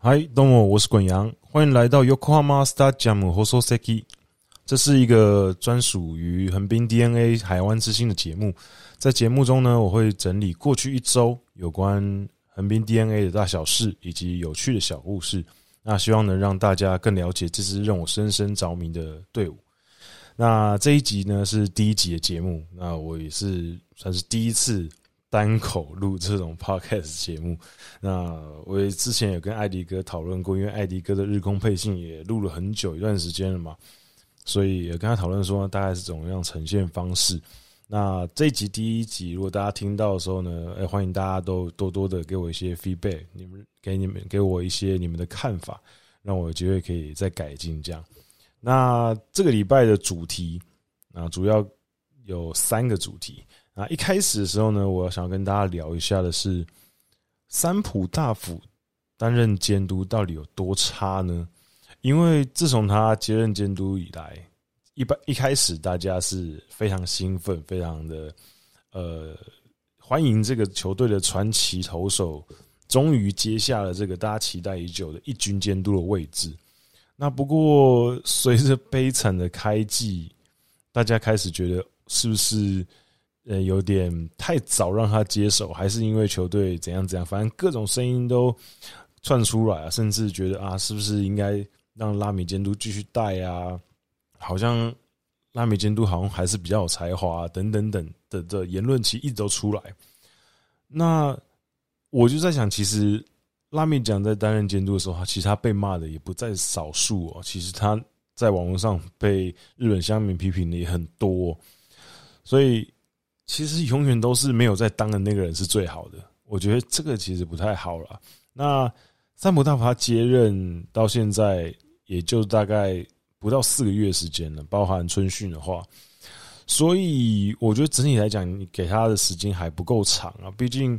嗨，どうも，我是滚阳，欢迎来到 Yokohama Stadium Hososeki。这是一个专属于横滨 DeNA 海湾之星的节目。在节目中呢，我会整理过去一周有关横滨 DeNA 的大小事以及有趣的小故事。那希望能让大家更了解这支让我深深着迷的队伍。那这一集呢是第一集的节目，那我也是算是第一次。 单口录这种 podcast 节目，那我也之前有跟艾迪哥讨论过，因为艾迪哥的日空配信也录了很久一段时间了嘛，所以也跟他讨论说大概是怎么样呈现方式。那这一集第一集，如果大家听到的时候呢，哎，欢迎大家都多多的给我一些 feedback，你们给你们给我一些你们的看法，让我有机会可以再改进这样。那这个礼拜的主题啊，主要有三个主题。啊，一开始的时候呢，我想跟大家聊一下的是，三浦大辅担任监督到底有多差呢？因为自从他接任监督以来，一般一开始大家是非常兴奋，非常的呃欢迎这个球队的传奇投手终于接下了这个大家期待已久的一军监督的位置。那不过随着悲惨的开季，大家开始觉得是不是？呃，有点太早让他接手，还是因为球队怎样怎样？反正各种声音都窜出来啊，甚至觉得啊，是不是应该让拉米监督继续带啊？好像拉米监督好像还是比较有才华啊，等等等的的言论，其实一直都出来。那我就在想，其实拉米讲在担任监督的时候，其实他被骂的也不在少数哦。其实他在网络上被日本乡民批评的也很多，所以。其实永远都是没有在当的那个人是最好的，我觉得这个其实不太好了。那三浦大辅他接任到现在也就大概不到四个月时间了，包含春训的话，所以我觉得整体来讲，你给他的时间还不够长啊。毕竟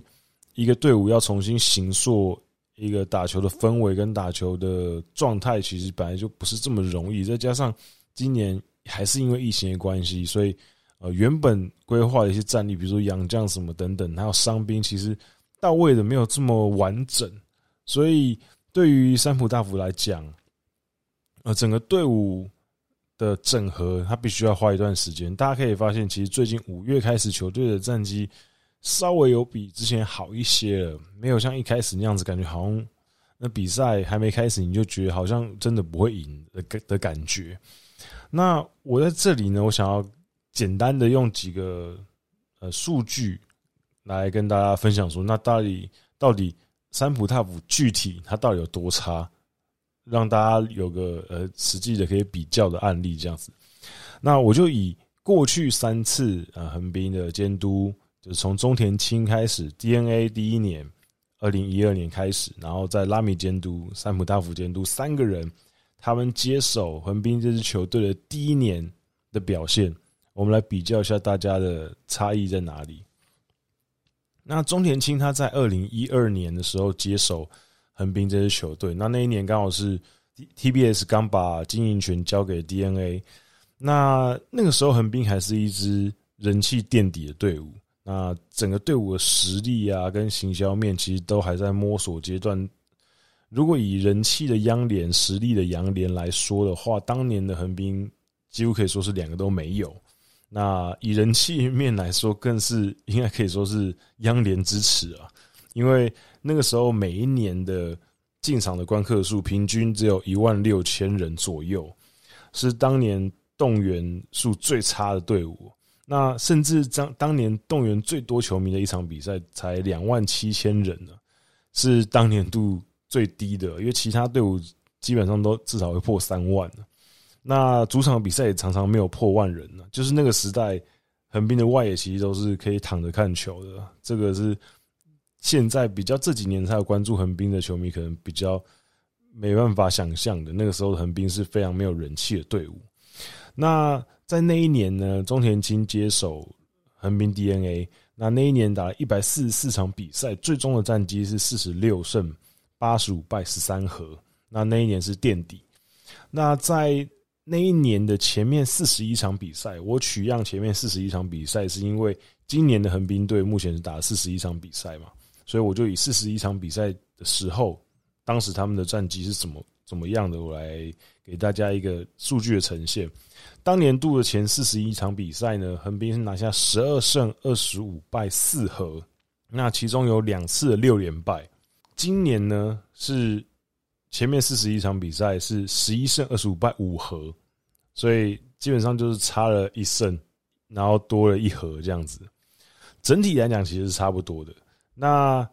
一个队伍要重新形塑一个打球的氛围跟打球的状态，其实本来就不是这么容易。再加上今年还是因为疫情的关系，所以。呃，原本规划的一些战力，比如说洋将什么等等，还有伤兵，其实到位的没有这么完整，所以对于三浦大辅来讲，呃，整个队伍的整合，他必须要花一段时间。大家可以发现，其实最近五月开始，球队的战绩稍微有比之前好一些了，没有像一开始那样子，感觉好像那比赛还没开始，你就觉得好像真的不会赢的感的感觉。那我在这里呢，我想要。简单的用几个呃数据来跟大家分享说，那到底到底三浦大辅具体他到底有多差，让大家有个呃实际的可以比较的案例这样子。那我就以过去三次呃横滨的监督，就是从中田青开始，DNA 第一年二零一二年开始，然后在拉米监督、三浦大辅监督三个人，他们接手横滨这支球队的第一年的表现。我们来比较一下大家的差异在哪里。那中田青他在二零一二年的时候接手横滨这支球队，那那一年刚好是 TBS 刚把经营权交给 DNA，那那个时候横滨还是一支人气垫底的队伍，那整个队伍的实力啊跟行销面其实都还在摸索阶段。如果以人气的央联、实力的洋联来说的话，当年的横滨几乎可以说是两个都没有。那以人气面来说，更是应该可以说是央联之耻啊！因为那个时候每一年的进场的观客数平均只有一万六千人左右，是当年动员数最差的队伍。那甚至当当年动员最多球迷的一场比赛才两万七千人呢，是当年度最低的，因为其他队伍基本上都至少会破三万。那主场比赛也常常没有破万人呢，就是那个时代，横滨的外野其实都是可以躺着看球的。这个是现在比较这几年才有关注横滨的球迷可能比较没办法想象的。那个时候的横滨是非常没有人气的队伍。那在那一年呢，中田青接手横滨 DNA，那那一年打了一百四十四场比赛，最终的战绩是四十六胜八十五败十三和。那那一年是垫底。那在那一年的前面四十一场比赛，我取样前面四十一场比赛，是因为今年的横滨队目前是打了四十一场比赛嘛，所以我就以四十一场比赛的时候当时他们的战绩是怎么怎么样的，我来给大家一个数据的呈现。当年度的前四十一场比赛呢，横滨是拿下十二胜二十五败四和，那其中有两次的六连败。今年呢是前面四十一场比赛是十一胜二十五败五和，所以基本上就是差了一胜，然后多了一和这样子。整体来讲其实是差不多的。那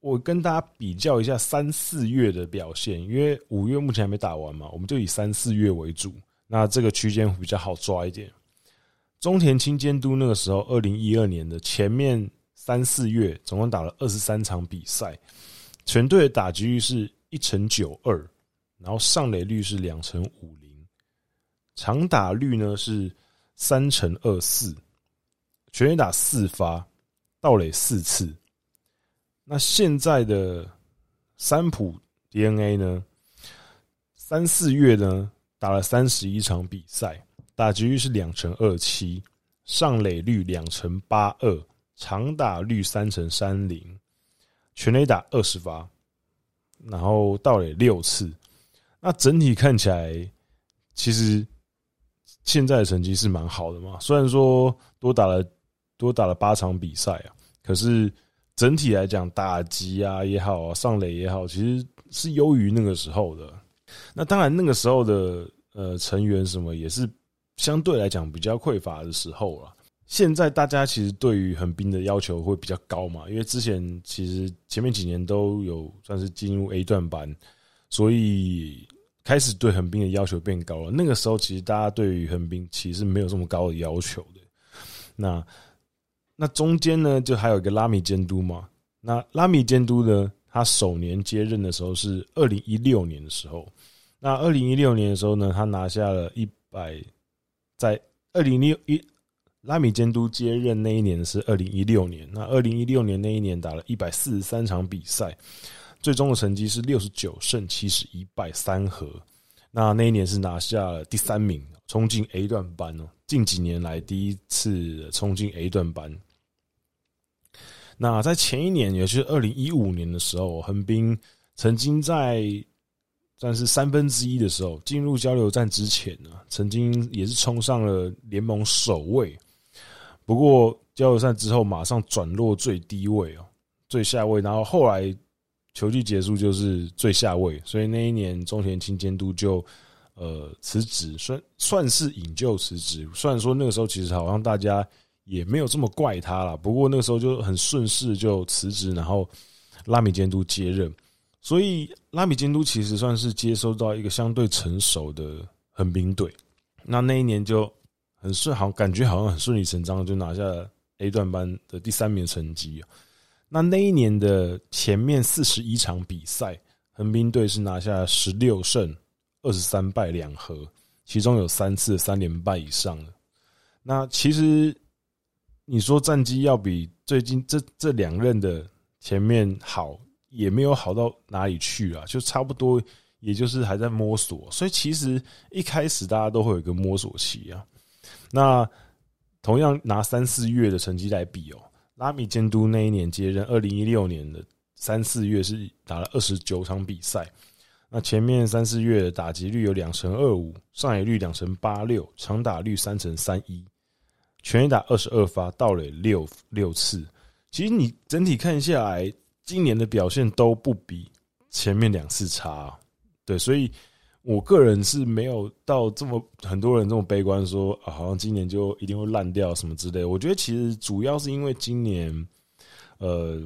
我跟大家比较一下三四月的表现，因为五月目前还没打完嘛，我们就以三四月为主。那这个区间比较好抓一点。中田青监督那个时候，二零一二年的前面三四月，总共打了二十三场比赛，全队的打击率是一乘九二，然后上垒率是两乘五零，长打率呢是三乘二四，全垒打四发，盗垒四次。那现在的三浦 DNA 呢，三四月呢？打了三十一场比赛，打击率是两乘二七，上垒率两乘八二，长打率三乘三零，全垒打二十发，然后到垒六次。那整体看起来，其实现在的成绩是蛮好的嘛。虽然说多打了多打了八场比赛啊，可是整体来讲，打击啊也好啊，上垒也好，其实是优于那个时候的。那当然，那个时候的呃成员什么也是相对来讲比较匮乏的时候了。现在大家其实对于横滨的要求会比较高嘛，因为之前其实前面几年都有算是进入 A 段班，所以开始对横滨的要求变高了。那个时候其实大家对于横滨其实没有这么高的要求的。那那中间呢，就还有一个拉米监督嘛。那拉米监督呢，他首年接任的时候是二零一六年的时候。那二零一六年的时候呢，他拿下了一百，在二零六一拉米监督接任那一年是二零一六年。那二零一六年那一年打了一百四十三场比赛，最终的成绩是六十九胜七十一败三和。那那一年是拿下了第三名，冲进 A 段班哦，近几年来第一次冲进 A 段班。那在前一年，也就是二零一五年的时候，横滨曾经在算是三分之一的时候，进入交流战之前呢，曾经也是冲上了联盟首位。不过交流赛之后，马上转落最低位哦，最下位。然后后来球季结束就是最下位，所以那一年中田清监督就呃辞职，算算是引咎辞职。虽然说那个时候其实好像大家也没有这么怪他啦，不过那个时候就很顺势就辞职，然后拉米监督接任。所以拉米监督其实算是接收到一个相对成熟的横滨队，那那一年就很顺，好感觉好像很顺理成章就拿下了 A 段班的第三名成绩。那那一年的前面四十一场比赛，横滨队是拿下十六胜二十三败两和，其中有三次三连败以上的。那其实你说战绩要比最近这这两任的前面好。也没有好到哪里去啊，就差不多，也就是还在摸索。所以其实一开始大家都会有一个摸索期啊。那同样拿三四月的成绩来比哦，拉米监督那一年接任，二零一六年的三四月是打了二十九场比赛。那前面三四月的打击率有两成二五，上垒率两成八六，长打率三成三一，全垒打二十二发，盗垒六六次。其实你整体看下来。今年的表现都不比前面两次差，对，所以我个人是没有到这么很多人这么悲观说啊，好像今年就一定会烂掉什么之类。我觉得其实主要是因为今年，呃，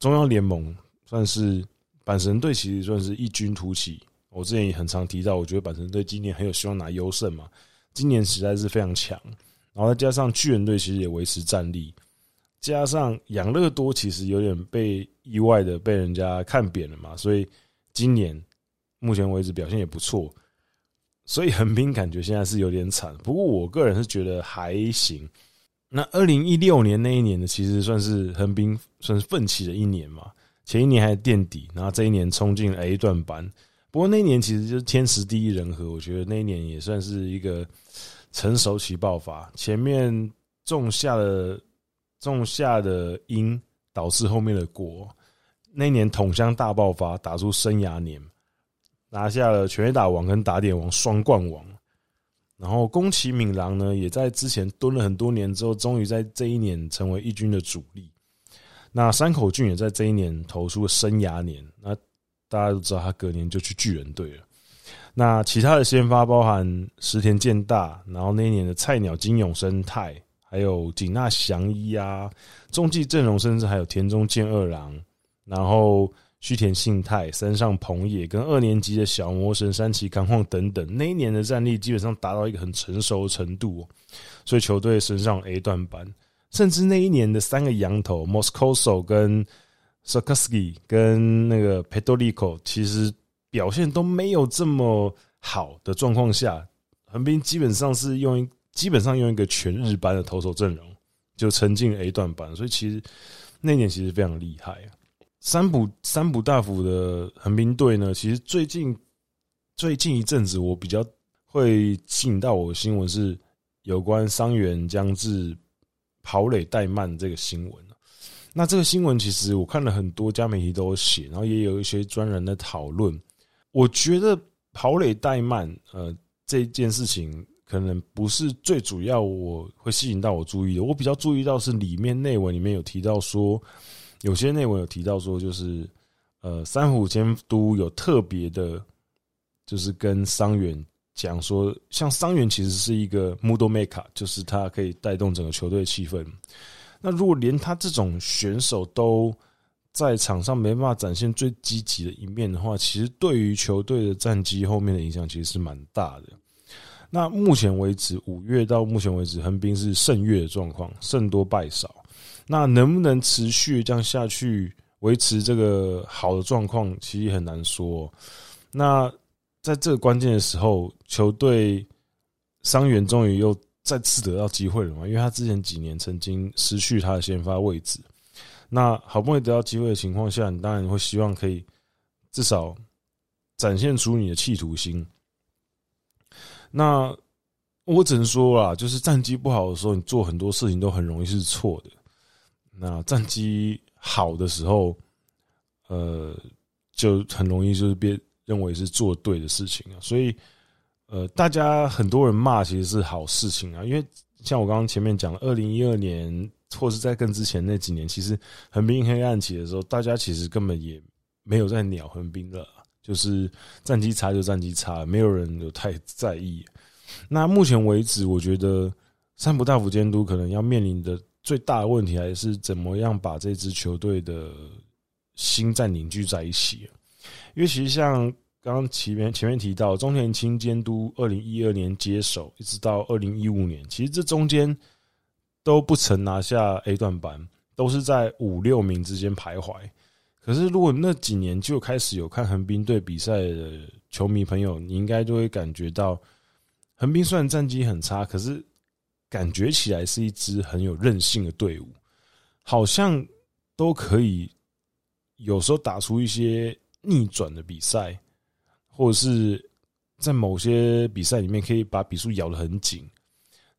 中央联盟算是阪神队，其实算是异军突起。我之前也很常提到，我觉得阪神队今年很有希望拿优胜嘛，今年实在是非常强，然后再加上巨人队其实也维持战力。加上养乐多其实有点被意外的被人家看扁了嘛，所以今年目前为止表现也不错，所以横滨感觉现在是有点惨。不过我个人是觉得还行。那二零一六年那一年呢，其实算是横滨算是奋起的一年嘛，前一年还垫底，然后这一年冲进了 A 段班。不过那一年其实就是天时地利人和，我觉得那一年也算是一个成熟期爆发，前面种下了。种下的因导致后面的果，那一年统乡大爆发，打出生涯年，拿下了全垒打王跟打点王双冠王。然后宫崎敏郎呢，也在之前蹲了很多年之后，终于在这一年成为一军的主力。那山口俊也在这一年投出了生涯年。那大家都知道，他隔年就去巨人队了。那其他的先发包含石田健大，然后那一年的菜鸟金永生态，还有井纳翔一啊，中继阵容甚至还有田中健二郎，然后须田信太、三上朋也跟二年级的小魔神山崎康晃等等，那一年的战力基本上达到一个很成熟的程度，所以球队升上 A 段班，甚至那一年的三个洋投 Moscoso 跟 Sikorsky 跟那个 Pedrolicko 其实。表现都没有这么好的状况下，横滨基本上是用一基本上用一个全日班的投手阵容就撑进 A 段班，所以其实那年其实非常厉害啊。三浦三浦大辅的横滨队呢，其实最近最近一阵子我比较会吸引到我的新闻是有关伤员将至跑垒怠慢这个新闻。那这个新闻其实我看了很多家媒体都写，然后也有一些专人的讨论。我觉得跑垒怠慢，呃，这件事情可能不是最主要，我会吸引到我注意的。我比较注意到是里面内文里面有提到说，有些内文有提到说，就是呃，三虎监督有特别的，就是跟桑原讲说，像桑原其实是一个 mood maker，就是他可以带动整个球队气氛。那如果连他这种选手都在场上没办法展现最积极的一面的话，其实对于球队的战绩后面的影响其实是蛮大的。那目前为止，五月到目前为止，横滨是胜月的状况，胜多败少。那能不能持续这样下去，维持这个好的状况，其实很难说。那在这个关键的时候，球队伤员终于又再次得到机会了嘛？因为他之前几年曾经失去他的先发位置。那好不容易得到机会的情况下，你当然会希望可以至少展现出你的企图心。那我只能说啦，就是战绩不好的时候，你做很多事情都很容易是错的。那战绩好的时候，呃，就很容易就是被认为是做对的事情啊。所以，呃，大家很多人骂其实是好事情啊，因为像我刚刚前面讲的，二零一二年。或是在更之前那几年，其实横滨黑暗期的时候，大家其实根本也没有在鸟横滨了，就是战绩差就战绩差，没有人有太在意。那目前为止，我觉得三浦大辅监督可能要面临的最大的问题，还是怎么样把这支球队的心再凝聚在一起。因为其实像刚刚前面前面提到，中田青监督二零一二年接手，一直到二零一五年，其实这中间。都不曾拿下 A 段班，都是在五六名之间徘徊。可是，如果那几年就开始有看横滨队比赛的球迷朋友，你应该就会感觉到，横滨虽然战绩很差，可是感觉起来是一支很有韧性的队伍，好像都可以有时候打出一些逆转的比赛，或者是在某些比赛里面可以把比数咬得很紧。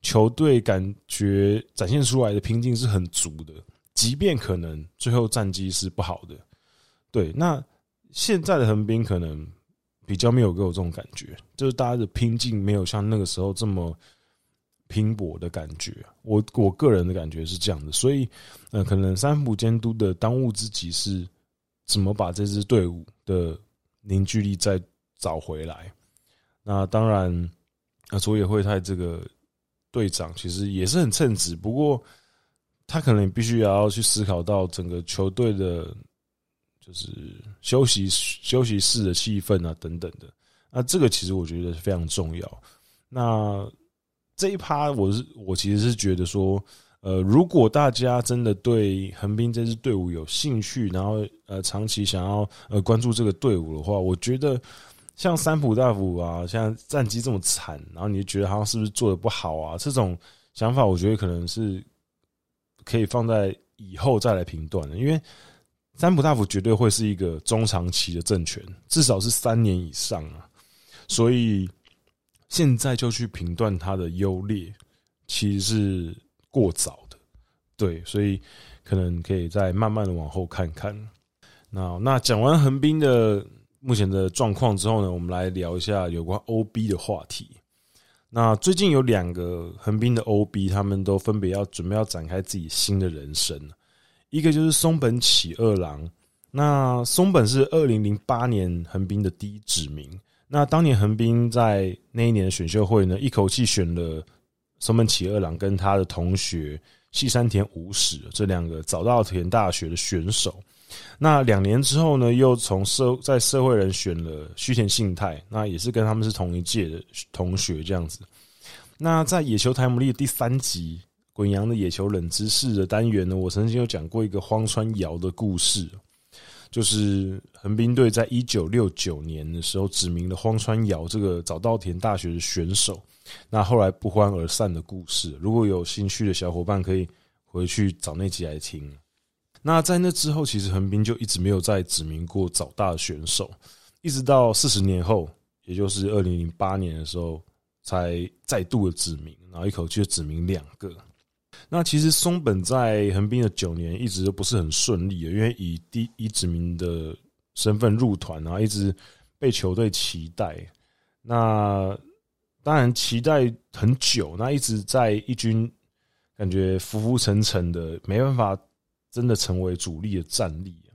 球队感觉展现出来的拼劲是很足的，即便可能最后战绩是不好的，对。那现在的横滨可能比较没有给我这种感觉，就是大家的拼劲没有像那个时候这么拼搏的感觉。我我个人的感觉是这样的，所以呃，可能三浦监督的当务之急是怎么把这支队伍的凝聚力再找回来。那当然，那佐野惠太这个。队长其实也是很称职，不过他可能必须要去思考到整个球队的，就是休息休息室的气氛啊等等的。那这个其实我觉得是非常重要。那这一趴我是我其实是觉得说，呃，如果大家真的对横滨这支队伍有兴趣，然后呃长期想要呃关注这个队伍的话，我觉得。像三浦大辅啊，像战绩这么惨，然后你就觉得好像是不是做的不好啊？这种想法，我觉得可能是可以放在以后再来评断的。因为三浦大辅绝对会是一个中长期的政权，至少是三年以上啊。所以现在就去评断他的优劣，其实是过早的。对，所以可能可以再慢慢的往后看看。那那讲完横滨的目前的状况之后呢，我们来聊一下有关 OB 的话题。那最近有两个横滨的 OB，他们都分别要准备要展开自己新的人生。一个就是松本启二郎。那松本是二零零八年横滨的第一指名。那当年横滨在那一年的选秀会呢，一口气选了松本启二郎跟他的同学细山田武史这两个早稻田大学的选手。那两年之后呢，又从社在社会人选了须田信太，那也是跟他们是同一届的同学这样子。那在野球台姆利的第三集《滚羊的野球冷知识》的单元呢，我曾经有讲过一个荒川遥的故事，就是横滨队在一九六九年的时候指名了荒川遥这个早稻田大学的选手，那后来不欢而散的故事。如果有兴趣的小伙伴，可以回去找那集来听。那在那之后，其实横滨就一直没有再指名过早大选手，一直到四十年后，也就是二零零八年的时候，才再度的指名，然后一口气就指名两个。那其实松本在横滨的九年一直都不是很顺利的，因为以第一指名的身份入团，然后一直被球队期待。那当然期待很久，那一直在一军感觉浮浮沉沉的，没办法。真的成为主力的战力啊！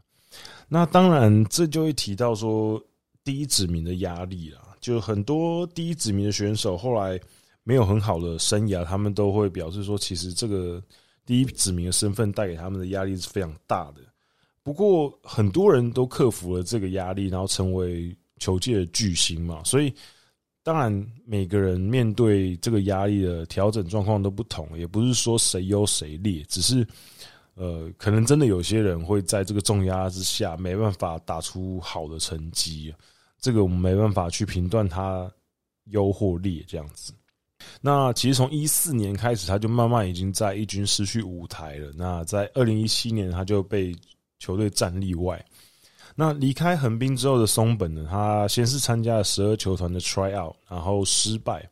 那当然，这就会提到说第一指名的压力啦。就很多第一指名的选手后来没有很好的生涯，他们都会表示说，其实这个第一子民的身份带给他们的压力是非常大的。不过，很多人都克服了这个压力，然后成为球界的巨星嘛。所以，当然每个人面对这个压力的调整状况都不同，也不是说谁优谁劣，只是。呃，可能真的有些人会在这个重压之下没办法打出好的成绩，这个我们没办法去评断他优或劣这样子。那其实从一四年开始，他就慢慢已经在一军失去舞台了。那在二零一七年，他就被球队战例外。那离开横滨之后的松本呢，他先是参加了十二球团的 tryout，然后失败。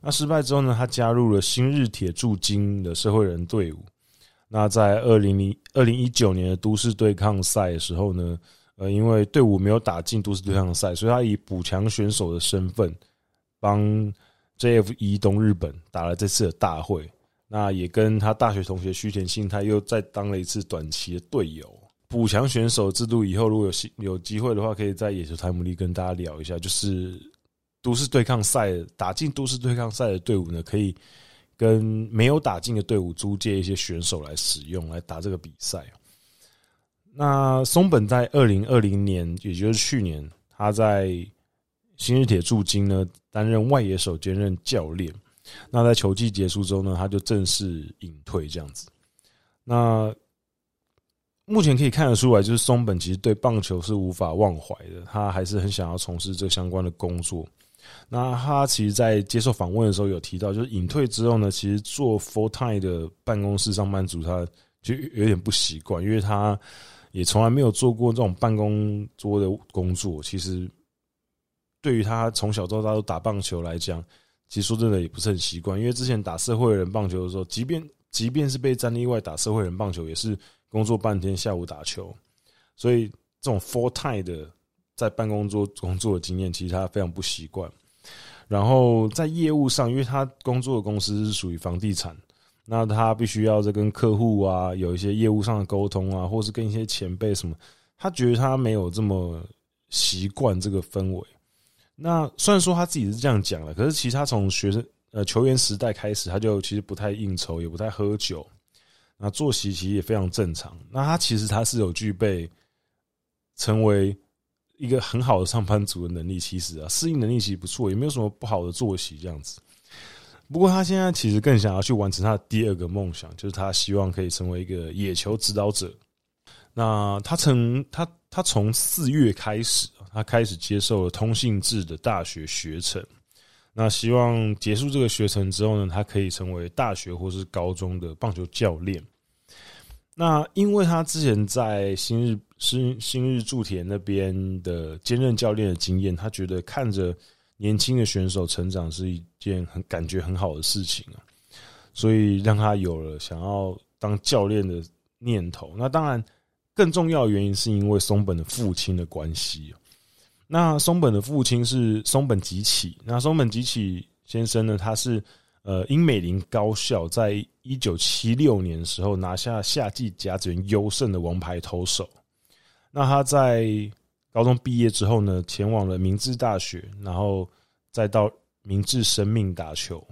那失败之后呢，他加入了新日铁住金的社会人队伍。那在二零零二零一九年的都市对抗赛的时候呢，呃，因为队伍没有打进都市对抗赛，所以他以补强选手的身份帮 JFE 东日本打了这次的大会。那也跟他大学同学须田信太又再当了一次短期的队友。补强选手制度以后如果有有机会的话，可以在野球台姆利跟大家聊一下，就是都市对抗赛打进都市对抗赛的队伍呢，可以。跟没有打进的队伍租借一些选手来使用，来打这个比赛。那松本在二零二零年，也就是去年，他在新日铁住金呢担任外野手兼任教练。那在球季结束之后呢，他就正式隐退这样子。那目前可以看得出来，就是松本其实对棒球是无法忘怀的，他还是很想要从事这相关的工作。那他其实，在接受访问的时候有提到，就是隐退之后呢，其实做 full time 的办公室上班族，他就有点不习惯，因为他也从来没有做过这种办公桌的工作。其实，对于他从小到大都打棒球来讲，其实说真的也不是很习惯，因为之前打社会人棒球的时候，即便即便是被战力外打社会人棒球，也是工作半天，下午打球，所以这种 full time 的。在办公桌工作的经验，其实他非常不习惯。然后在业务上，因为他工作的公司是属于房地产，那他必须要在跟客户啊有一些业务上的沟通啊，或是跟一些前辈什么，他觉得他没有这么习惯这个氛围。那虽然说他自己是这样讲的，可是其实他从学生呃球员时代开始，他就其实不太应酬，也不太喝酒，那作息其实也非常正常。那他其实他是有具备成为。一个很好的上班族的能力，其实啊，适应能力其实不错，也没有什么不好的作息这样子。不过他现在其实更想要去完成他的第二个梦想，就是他希望可以成为一个野球指导者。那他从他他从四月开始，他开始接受了通信制的大学学程。那希望结束这个学程之后呢，他可以成为大学或是高中的棒球教练。那因为他之前在新日新新日住田那边的兼任教练的经验，他觉得看着年轻的选手成长是一件很感觉很好的事情啊，所以让他有了想要当教练的念头。那当然，更重要的原因是因为松本的父亲的关系。那松本的父亲是松本吉起，那松本吉起先生呢，他是呃英美林高校在一九七六年的时候拿下夏季甲子园优胜的王牌投手。那他在高中毕业之后呢，前往了明治大学，然后再到明治生命打球。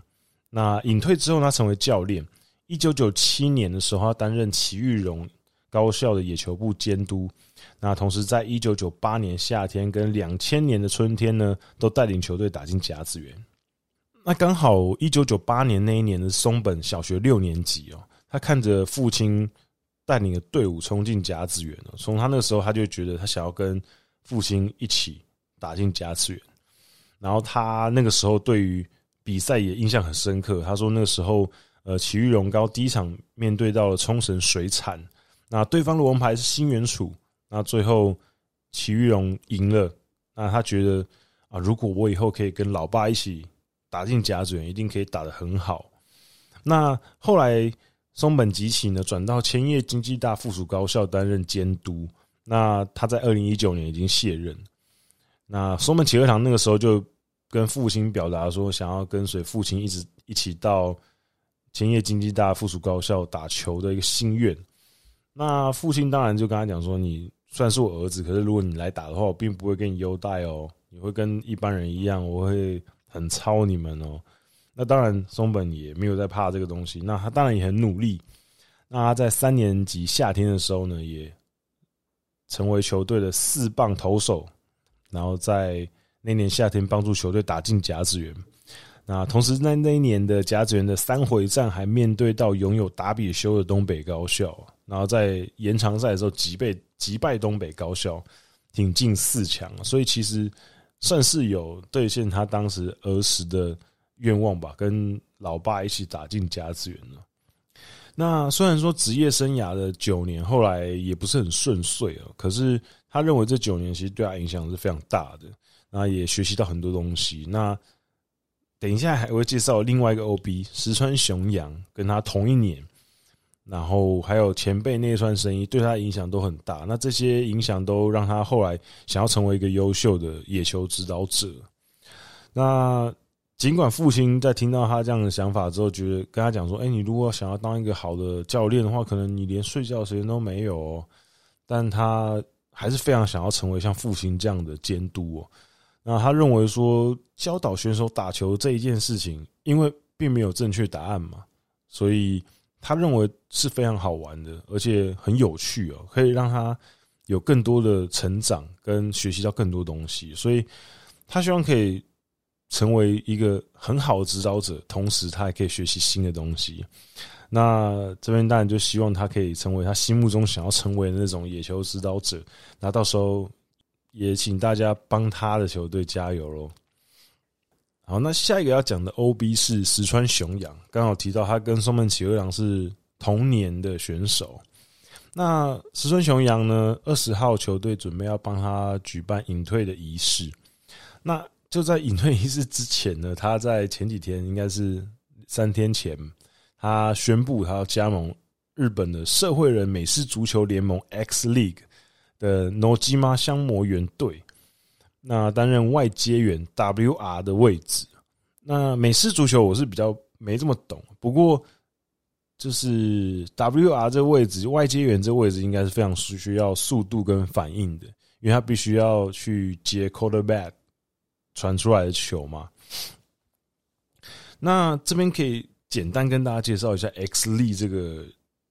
那隐退之后，他成为教练。一九九七年的时候，他担任埼玉荣高校的野球部监督。那同时，在一九九八年夏天跟两千年的春天呢，都带领球队打进甲子园。那刚好一九九八年那一年的松本小学六年级哦，他看着父亲带领的队伍冲进甲子园了。从他那个时候，他就觉得他想要跟父亲一起打进甲子园。然后他那个时候对于比赛也印象很深刻。他说那个时候，呃，埼玉荣高第一场面对到了冲绳水产，那对方的王牌是新元楚，那最后埼玉龙赢了。那他觉得啊，如果我以后可以跟老爸一起打进甲子园，一定可以打得很好。那后来松本吉起呢，转到千叶经济大附属高校担任监督。那他在二零一九年已经卸任。那松本启二堂那个时候就。跟父亲表达说，想要跟随父亲一直一起到千叶经济大附属高校打球的一个心愿。那父亲当然就跟他讲说：“你算是我儿子，可是如果你来打的话，我并不会给你优待哦，你会跟一般人一样，我会很操你们哦。”那当然，松本也没有在怕这个东西。那他当然也很努力。那他在三年级夏天的时候呢，也成为球队的四棒投手，然后在。那年夏天帮助球队打进甲子园，那同时在那一年的甲子园的三回战还面对到拥有达比修的东北高校，然后在延长赛的时候击败击败东北高校，挺进四强，所以其实算是有兑现他当时儿时的愿望吧，跟老爸一起打进甲子园了。那虽然说职业生涯的九年后来也不是很顺遂哦，可是他认为这九年其实对他影响是非常大的。那也学习到很多东西。那等一下还会介绍另外一个 OB 石川雄洋，跟他同一年，然后还有前辈内川圣一，对他影响都很大。那这些影响都让他后来想要成为一个优秀的野球指导者。那尽管父亲在听到他这样的想法之后，觉得跟他讲说：“哎，你如果想要当一个好的教练的话，可能你连睡觉的时间都没有。”但他还是非常想要成为像父亲这样的监督哦。那他认为说，教导选手打球这一件事情，因为并没有正确答案嘛，所以他认为是非常好玩的，而且很有趣哦，可以让他有更多的成长跟学习到更多东西，所以他希望可以成为一个很好的指导者，同时他也可以学习新的东西。那这边当然就希望他可以成为他心目中想要成为的那种野球指导者。那到时候。也请大家帮他的球队加油喽！好，那下一个要讲的 OB 是石川雄洋，刚好提到他跟松本启二郎是同年的选手。那石川雄洋呢，二十号球队准备要帮他举办隐退的仪式。那就在隐退仪式之前呢，他在前几天，应该是三天前，他宣布他要加盟日本的社会人美式足球联盟 X League。的 Nojima 相模原队，那担任外接员 WR 的位置。那美式足球我是比较没这么懂，不过就是 WR 这个位置，外接员这个位置应该是非常需要速度跟反应的，因为他必须要去接 quarterback 传出来的球嘛。那这边可以简单跟大家介绍一下 X l e 这个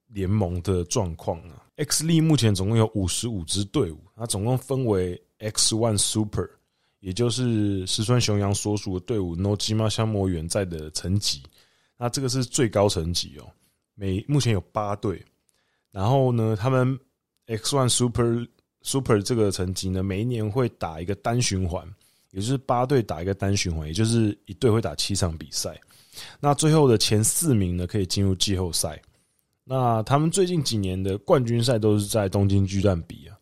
联盟的状况啊。X 力目前总共有五十五支队伍，它总共分为 X One Super，也就是石川雄洋所属的队伍 Nojima 相模原在的层级。那这个是最高层级哦，每目前有八队。然后呢，他们 X One Super Super 这个层级呢，每一年会打一个单循环，也就是八队打一个单循环，也就是一队会打七场比赛。那最后的前四名呢，可以进入季后赛。那他们最近几年的冠军赛都是在东京巨蛋比啊，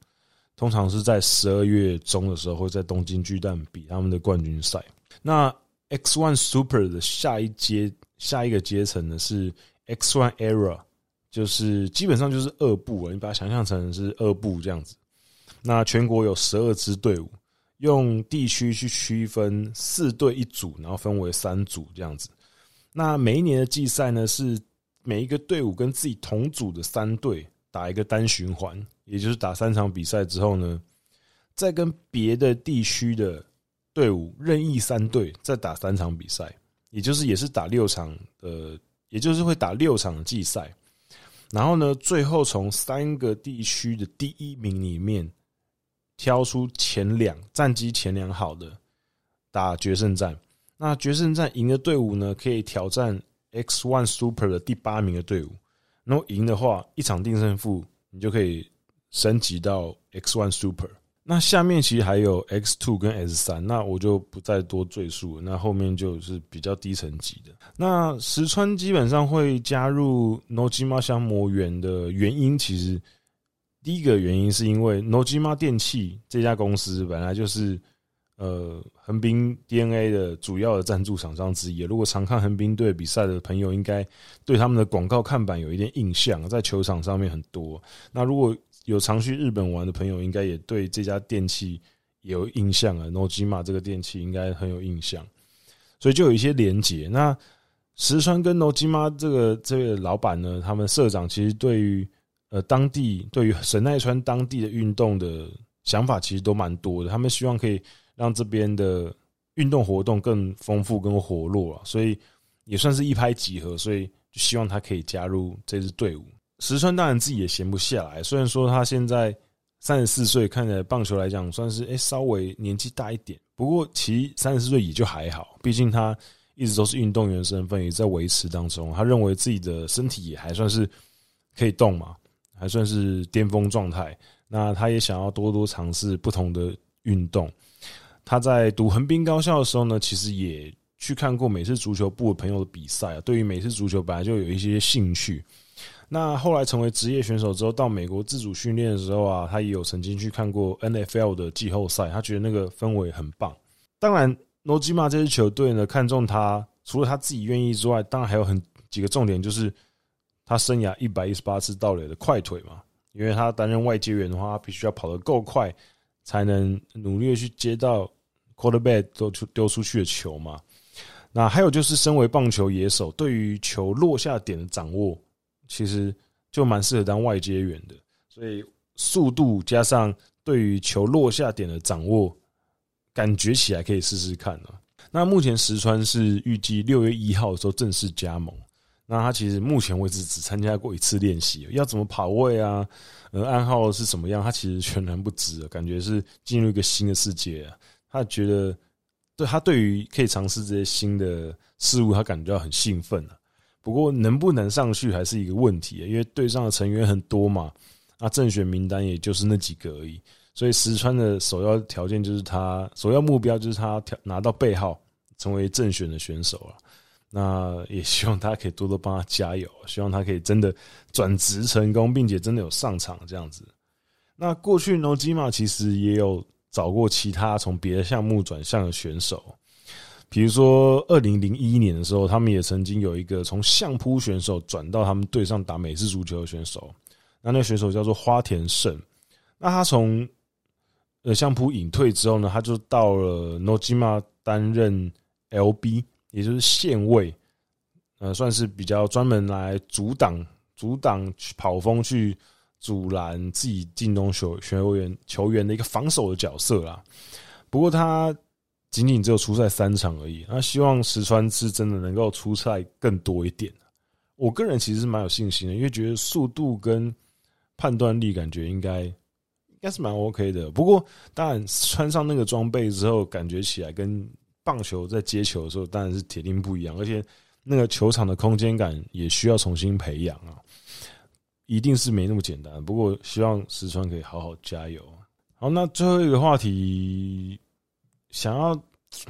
通常是在十二月中的时候会在东京巨蛋比他们的冠军赛。那 X One Super 的下一阶下一个阶层呢是 X1 Era，就是基本上就是二部了，你把它想象成是二部这样子。那全国有十二支队伍，用地区去区分四队一组，然后分为三组这样子。那每一年的季赛呢，是每一个队伍跟自己同组的三队打一个单循环，也就是打三场比赛之后呢，再跟别的地区的队伍任意三队再打三场比赛，也就是也是打六场的，也就是会打六场的季赛。然后呢，最后从三个地区的第一名里面。挑出前两战绩前两好的打决胜战，那决胜战赢的队伍呢，可以挑战 X One Super 的第八名的队伍。然后赢的话，一场定胜负，你就可以升级到 X One Super。那下面其实还有 X Two 跟 S 三，那我就不再多赘述了。那后面就是比较低层级的。那石川基本上会加入 Nojima 相模原的原因，其实。第一个原因是因为 Nojima 电器这家公司本来就是呃横滨 DNA 的主要的赞助厂商之一。如果常看横滨队比赛的朋友，应该对他们的广告看板有一点印象，在球场上面很多。那如果有常去日本玩的朋友，应该也对这家电器有印象啊。Nojima 这个电器应该很有印象，所以就有一些连结。那石川跟 Nojima 这个这个老板呢，他们社长其实对于。呃，当地对于神奈川当地的运动的想法其实都蛮多的，他们希望可以让这边的运动活动更丰富、更活络啊，所以也算是一拍即合，所以就希望他可以加入这支队伍。石川当然自己也闲不下来，虽然说他现在三十四岁，看起来棒球来讲算是哎、稍微年纪大一点，不过其实三十四岁也就还好，毕竟他一直都是运动员身份，也在维持当中。他认为自己的身体也还算是可以动嘛。还算是巅峰状态，那他也想要多多尝试不同的运动。他在读横滨高校的时候呢，其实也去看过美式足球部的朋友的比赛啊。对于美式足球本来就有一些兴趣。那后来成为职业选手之后，到美国自主训练的时候啊，他也有曾经去看过 NFL 的季后赛，他觉得那个氛围很棒。当然诺基玛这支球队呢，看中他，除了他自己愿意之外，当然还有很几个重点，就是。他生涯一百一十八次盗垒的快腿嘛，因为他担任外接员的话，他必须要跑得够快，才能努力的去接到 quarterback 都出丢出去的球嘛。那还有就是，身为棒球野手，对于球落下点的掌握，其实就蛮适合当外接员的。所以速度加上对于球落下点的掌握，感觉起来可以试试看啊。那目前石川是预计六月一号的时候正式加盟。那他其实目前为止只参加过一次练习，要怎么跑位啊？呃，暗号是什么样？他其实全然不知，感觉是进入一个新的世界啊。他觉得，对他对于可以尝试这些新的事物，他感觉到很兴奋啊。不过能不能上去还是一个问题，因为队上的成员很多嘛，那正选名单也就是那几个而已。所以石川的首要条件就是他首要目标就是他拿到背号，成为正选的选手了。那也希望大家可以多多帮他加油，希望他可以真的转职成功，并且真的有上场这样子。那过去 Nojima 其实也有找过其他从别的项目转向的选手，比如说二零零一年的时候，他们也曾经有一个从相扑选手转到他们队上打美式足球的选手，那那个选手叫做花田胜。那他从呃相扑隐退之后呢，他就到了 Nojima 担任 LB。也就是线位，呃，算是比较专门来阻挡、阻挡跑锋去阻拦自己进攻球球员球员的一个防守的角色啦。不过他仅仅只有出赛三场而已。那希望石川是真的能够出赛更多一点。我个人其实是蛮有信心的，因为觉得速度跟判断力感觉应该应该是蛮 OK 的。不过当然穿上那个装备之后，感觉起来跟。棒球在接球的时候当然是铁定不一样，而且那个球场的空间感也需要重新培养啊，一定是没那么简单。不过希望石川可以好好加油。好，那最后一个话题，想要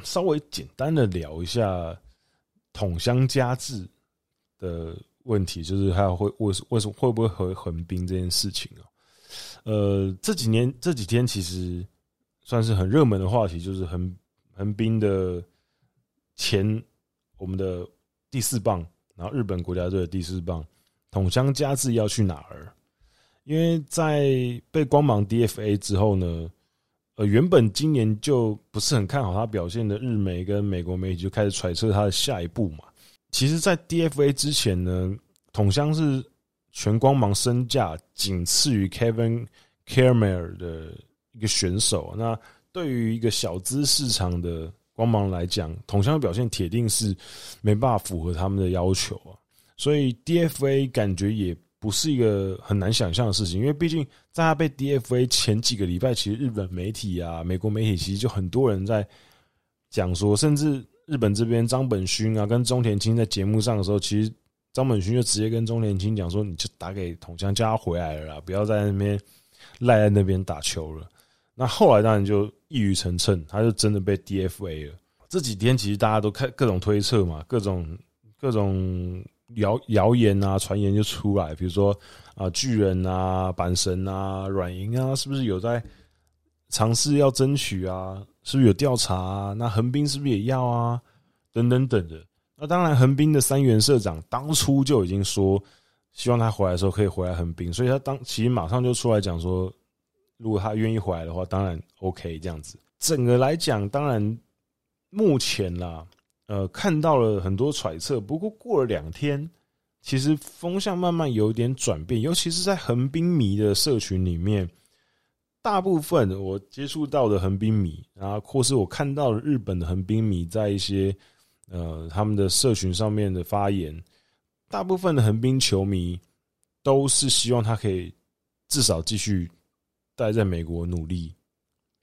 稍微简单的聊一下桶箱加制的问题，就是还有会为为什么会不会回横滨这件事情啊？呃，这几年这几天其实算是很热门的话题，就是很。横滨的前我们的第四棒，然后日本国家队的第四棒筒乡佳志要去哪儿？因为在被光芒 DFA 之后呢，呃，原本今年就不是很看好他表现的日媒跟美国媒体就开始揣测他的下一步嘛。其实，在 DFA 之前呢，筒乡是全光芒身价仅次于 Kevin Kiermaier 的一个选手。那对于一个小资市场的光芒来讲，筒乡的表现铁定是没办法符合他们的要求啊。所以 DFA 感觉也。不是一个很难想象的事情，因为毕竟在他被 DFA 前几个礼拜，其实日本媒体啊、美国媒体其实就很多人在讲说，甚至日本这边张本勋啊跟中田青在节目上的时候，其实张本勋就直接跟中田青讲说：“你就打给筒乡叫他回来了啦，不要在那边赖在那边打球了。”那后来当然就一语成谶，他就真的被 DFA 了。这几天其实大家都看各种推测嘛，各种各种。谣谣言啊，传言就出来，比如说啊，巨人啊，阪神啊，软银啊，是不是有在尝试要争取啊？是不是有调查啊？那横滨是不是也要啊？等等等的。那当然，横滨的三元社长当初就已经说，希望他回来的时候可以回来横滨，所以他当其实马上就出来讲说，如果他愿意回来的话，当然 OK 这样子。整个来讲，当然目前啦。呃，看到了很多揣测，不过过了两天，其实风向慢慢有点转变，尤其是在横滨迷的社群里面，大部分我接触到的横滨迷，然后或是我看到了日本的横滨迷在一些呃他们的社群上面的发言，大部分的横滨球迷都是希望他可以至少继续待在美国努力，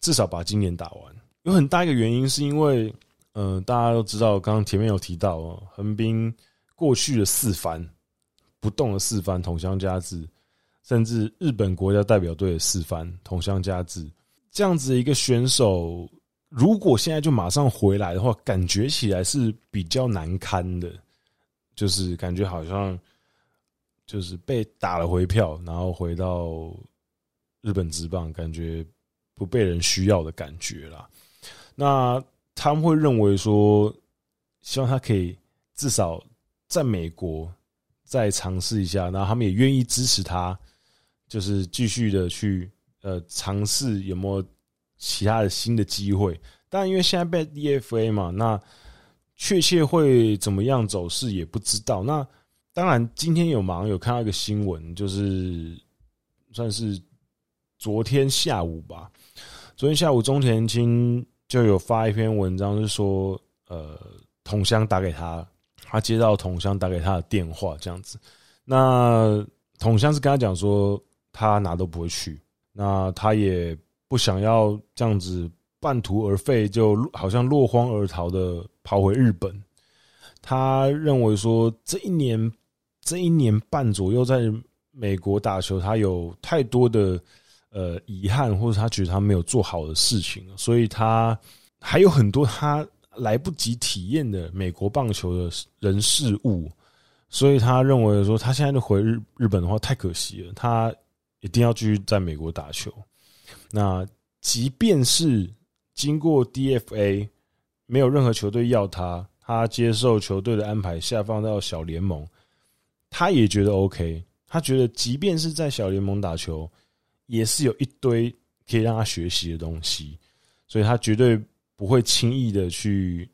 至少把今年打完。有很大一个原因是因为。嗯、大家都知道，刚刚前面有提到哦，横滨过去的四番不动的四番同乡佳志，甚至日本国家代表队的四番同乡佳志，这样子一个选手，如果现在就马上回来的话，感觉起来是比较难堪的，就是感觉好像就是被打了回票，然后回到日本职棒，感觉不被人需要的感觉啦。那。他们会认为说，希望他可以至少在美国再尝试一下，然后他们也愿意支持他，就是继续的去呃尝试有没有其他的新的机会。但因为现在被 DFA 嘛，那确切会怎么样走势也不知道。那当然，今天有忙有看到一个新闻，就是算是昨天下午吧，昨天下午中田青。就有发一篇文章，是说，呃，同乡打给他，他接到同乡打给他的电话，这样子。那同乡是跟他讲说，他哪都不会去，那他也不想要这样子半途而废，就好像落荒而逃的跑回日本。他认为说，这一年这一年半左右在美国打球，他有太多的。呃，遗憾或者他觉得他没有做好的事情，所以他还有很多他来不及体验的美国棒球的人事物，所以他认为说他现在就回日日本的话太可惜了，他一定要继续在美国打球。那即便是经过 DFA，没有任何球队要他，他接受球队的安排下放到小联盟，他也觉得 OK。他觉得即便是在小联盟打球。也是有一堆可以让他学习的东西，所以他绝对不会轻易的去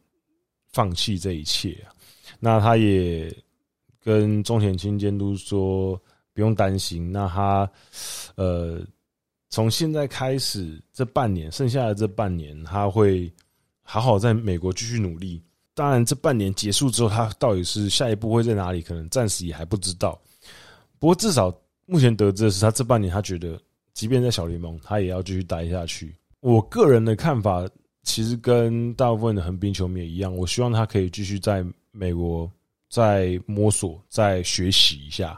放弃这一切啊。那他也跟中田青监督说不用担心。那他呃，从现在开始这半年，剩下的这半年，他会好好在美国继续努力。当然，这半年结束之后，他到底是下一步会在哪里，可能暂时也还不知道。不过至少目前得知的是，他这半年他觉得。即便在小联盟，他也要继续待下去。我个人的看法，其实跟大部分的横滨球迷也一样。我希望他可以继续在美国再摸索、再学习一下，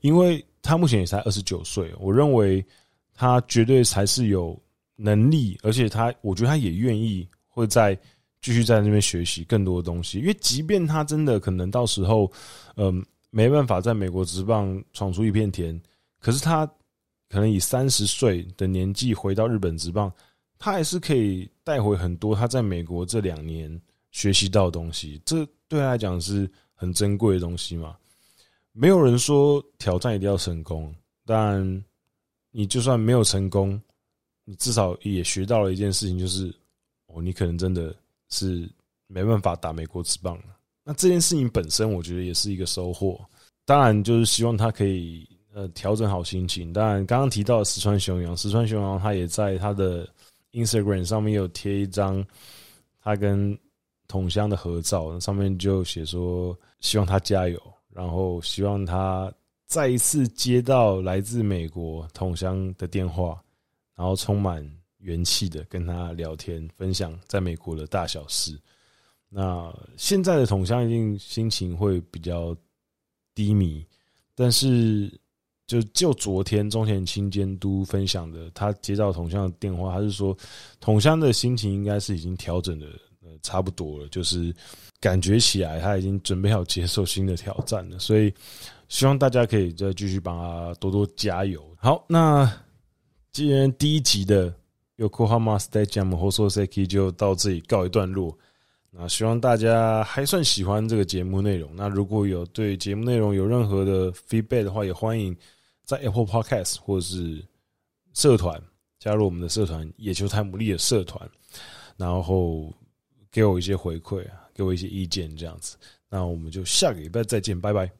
因为他目前也才二十九岁。我认为他绝对才是有能力，而且他，我觉得他也愿意会再继续在那边学习更多的东西。因为即便他真的可能到时候，嗯，没办法在美国职棒闯出一片天，可是他。可能以三十岁的年纪回到日本职棒，他还是可以带回很多他在美国这两年学习到的东西。这对他来讲是很珍贵的东西嘛。没有人说挑战一定要成功，但你就算没有成功，你至少也学到了一件事情，就是哦，你可能真的是没办法打美国职棒了。那这件事情本身，我觉得也是一个收获。当然，就是希望他可以呃调整好心情。当然，刚刚提到的石川雄洋，石川雄洋他也在他的 Instagram 上面有贴一张他跟筒香的合照，上面就写说希望他加油，然后希望他再一次接到来自美国筒香的电话，然后充满元气的跟他聊天，分享在美国的大小事。那现在的筒香一定心情会比较低迷，但是就就昨天中田清监督分享的，他接到筒香的电话，他是说筒香的心情应该是已经调整的呃差不多了，就是感觉起来他已经准备好接受新的挑战了，所以希望大家可以再继续帮他多多加油。好，那今天第一集的 Yokohama Stadium Hososeki 就到这里告一段落。那希望大家还算喜欢这个节目内容。那如果有对节目内容有任何的 feedback 的话，也欢迎在 Apple Podcast 或者是社团加入我们的社团野球台姆利的社团，然后给我一些回馈啊，给我一些意见这样子。那我们就下个礼拜再见，拜拜。